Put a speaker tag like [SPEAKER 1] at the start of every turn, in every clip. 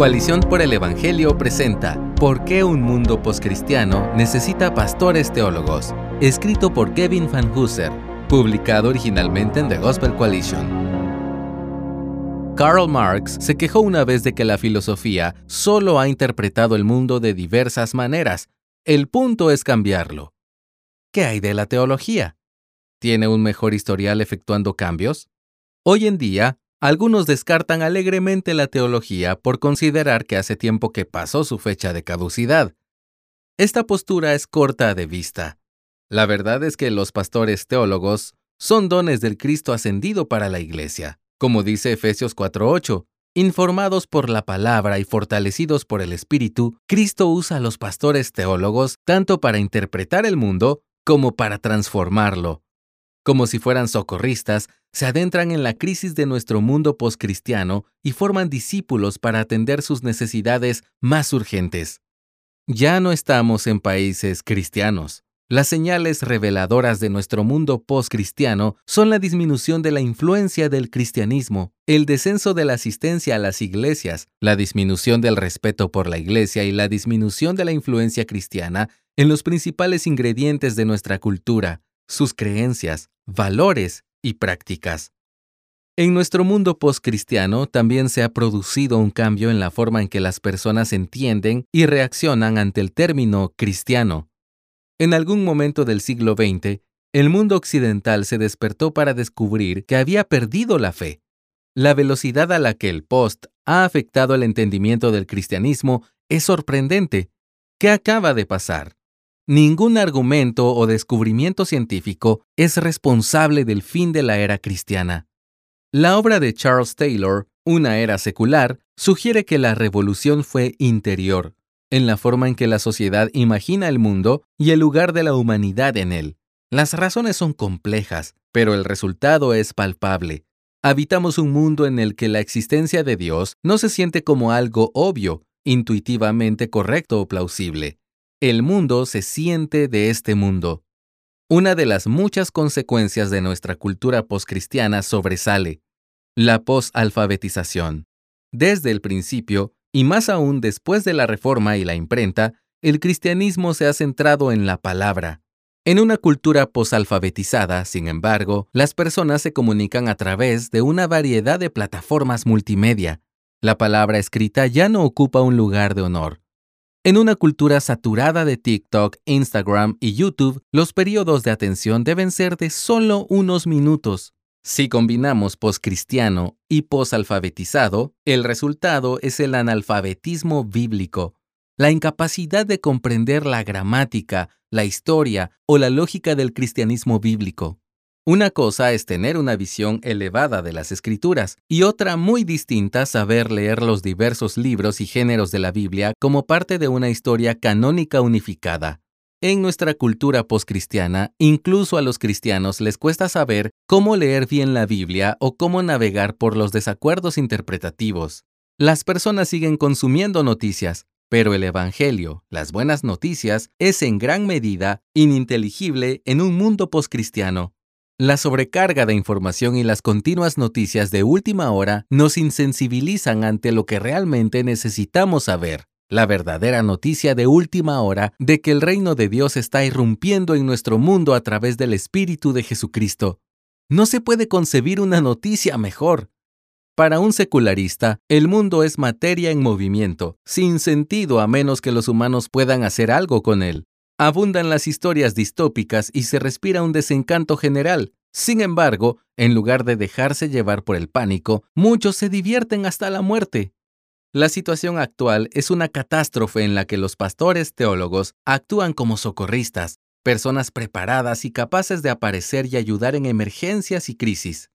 [SPEAKER 1] Coalición por el Evangelio presenta ¿Por qué un mundo poscristiano necesita pastores teólogos? Escrito por Kevin Van Hooser, publicado originalmente en The Gospel Coalition. Karl Marx se quejó una vez de que la filosofía solo ha interpretado el mundo de diversas maneras. El punto es cambiarlo. ¿Qué hay de la teología? ¿Tiene un mejor historial efectuando cambios? Hoy en día, algunos descartan alegremente la teología por considerar que hace tiempo que pasó su fecha de caducidad. Esta postura es corta de vista. La verdad es que los pastores teólogos son dones del Cristo ascendido para la Iglesia, como dice Efesios 4:8. Informados por la palabra y fortalecidos por el Espíritu, Cristo usa a los pastores teólogos tanto para interpretar el mundo como para transformarlo como si fueran socorristas, se adentran en la crisis de nuestro mundo poscristiano y forman discípulos para atender sus necesidades más urgentes. Ya no estamos en países cristianos. Las señales reveladoras de nuestro mundo postcristiano son la disminución de la influencia del cristianismo, el descenso de la asistencia a las iglesias, la disminución del respeto por la iglesia y la disminución de la influencia cristiana en los principales ingredientes de nuestra cultura, sus creencias, valores y prácticas. En nuestro mundo postcristiano también se ha producido un cambio en la forma en que las personas entienden y reaccionan ante el término cristiano. En algún momento del siglo XX, el mundo occidental se despertó para descubrir que había perdido la fe. La velocidad a la que el post ha afectado el entendimiento del cristianismo es sorprendente. ¿Qué acaba de pasar? Ningún argumento o descubrimiento científico es responsable del fin de la era cristiana. La obra de Charles Taylor, Una era secular, sugiere que la revolución fue interior, en la forma en que la sociedad imagina el mundo y el lugar de la humanidad en él. Las razones son complejas, pero el resultado es palpable. Habitamos un mundo en el que la existencia de Dios no se siente como algo obvio, intuitivamente correcto o plausible. El mundo se siente de este mundo. Una de las muchas consecuencias de nuestra cultura poscristiana sobresale, la posalfabetización. Desde el principio, y más aún después de la Reforma y la imprenta, el cristianismo se ha centrado en la palabra. En una cultura posalfabetizada, sin embargo, las personas se comunican a través de una variedad de plataformas multimedia. La palabra escrita ya no ocupa un lugar de honor. En una cultura saturada de TikTok, Instagram y YouTube, los periodos de atención deben ser de solo unos minutos. Si combinamos poscristiano y posalfabetizado, el resultado es el analfabetismo bíblico, la incapacidad de comprender la gramática, la historia o la lógica del cristianismo bíblico. Una cosa es tener una visión elevada de las escrituras y otra muy distinta saber leer los diversos libros y géneros de la Biblia como parte de una historia canónica unificada. En nuestra cultura poscristiana, incluso a los cristianos les cuesta saber cómo leer bien la Biblia o cómo navegar por los desacuerdos interpretativos. Las personas siguen consumiendo noticias, pero el Evangelio, las buenas noticias, es en gran medida ininteligible en un mundo poscristiano. La sobrecarga de información y las continuas noticias de última hora nos insensibilizan ante lo que realmente necesitamos saber. La verdadera noticia de última hora de que el reino de Dios está irrumpiendo en nuestro mundo a través del Espíritu de Jesucristo. No se puede concebir una noticia mejor. Para un secularista, el mundo es materia en movimiento, sin sentido a menos que los humanos puedan hacer algo con él. Abundan las historias distópicas y se respira un desencanto general. Sin embargo, en lugar de dejarse llevar por el pánico, muchos se divierten hasta la muerte. La situación actual es una catástrofe en la que los pastores teólogos actúan como socorristas, personas preparadas y capaces de aparecer y ayudar en emergencias y crisis.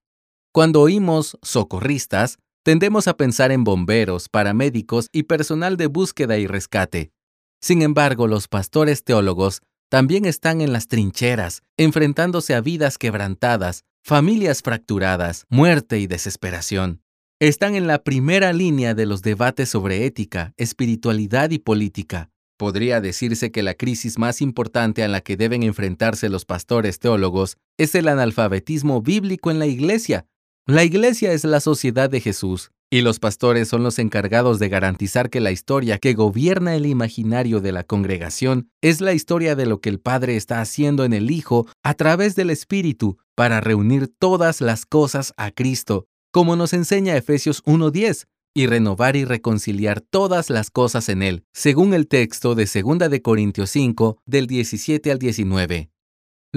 [SPEAKER 1] Cuando oímos socorristas, tendemos a pensar en bomberos, paramédicos y personal de búsqueda y rescate. Sin embargo, los pastores teólogos también están en las trincheras, enfrentándose a vidas quebrantadas, familias fracturadas, muerte y desesperación. Están en la primera línea de los debates sobre ética, espiritualidad y política. Podría decirse que la crisis más importante a la que deben enfrentarse los pastores teólogos es el analfabetismo bíblico en la Iglesia. La iglesia es la sociedad de Jesús, y los pastores son los encargados de garantizar que la historia que gobierna el imaginario de la congregación es la historia de lo que el Padre está haciendo en el Hijo a través del Espíritu para reunir todas las cosas a Cristo, como nos enseña Efesios 1.10, y renovar y reconciliar todas las cosas en Él, según el texto de 2 de Corintios 5, del 17 al 19.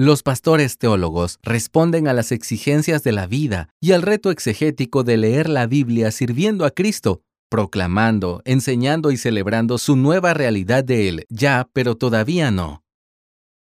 [SPEAKER 1] Los pastores teólogos responden a las exigencias de la vida y al reto exegético de leer la Biblia sirviendo a Cristo, proclamando, enseñando y celebrando su nueva realidad de Él, ya, pero todavía no.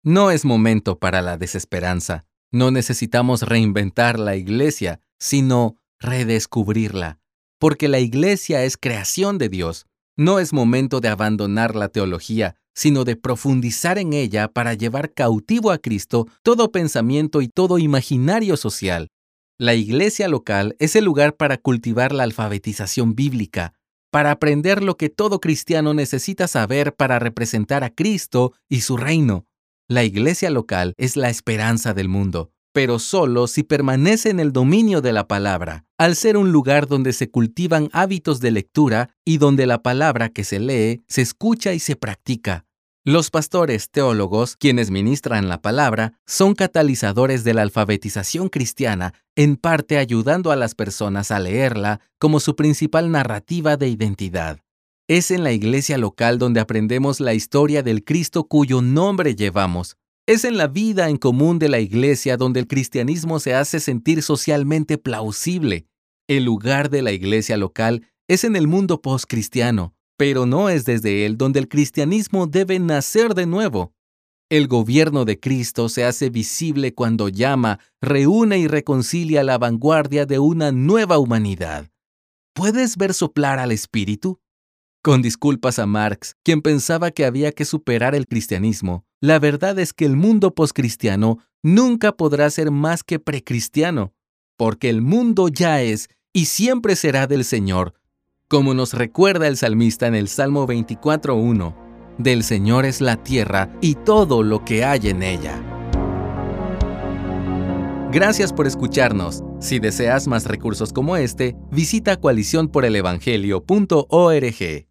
[SPEAKER 1] No es momento para la desesperanza. No necesitamos reinventar la iglesia, sino redescubrirla, porque la iglesia es creación de Dios. No es momento de abandonar la teología, sino de profundizar en ella para llevar cautivo a Cristo todo pensamiento y todo imaginario social. La iglesia local es el lugar para cultivar la alfabetización bíblica, para aprender lo que todo cristiano necesita saber para representar a Cristo y su reino. La iglesia local es la esperanza del mundo, pero solo si permanece en el dominio de la palabra, al ser un lugar donde se cultivan hábitos de lectura y donde la palabra que se lee se escucha y se practica. Los pastores teólogos, quienes ministran la palabra, son catalizadores de la alfabetización cristiana, en parte ayudando a las personas a leerla como su principal narrativa de identidad. Es en la iglesia local donde aprendemos la historia del Cristo cuyo nombre llevamos. Es en la vida en común de la iglesia donde el cristianismo se hace sentir socialmente plausible. El lugar de la iglesia local es en el mundo postcristiano, pero no es desde él donde el cristianismo debe nacer de nuevo. El gobierno de Cristo se hace visible cuando llama, reúne y reconcilia la vanguardia de una nueva humanidad. ¿Puedes ver soplar al Espíritu? Con disculpas a Marx, quien pensaba que había que superar el cristianismo, la verdad es que el mundo poscristiano nunca podrá ser más que precristiano, porque el mundo ya es y siempre será del Señor, como nos recuerda el salmista en el Salmo 24.1, del Señor es la tierra y todo lo que hay en ella. Gracias por escucharnos. Si deseas más recursos como este, visita coaliciónporelevangelio.org.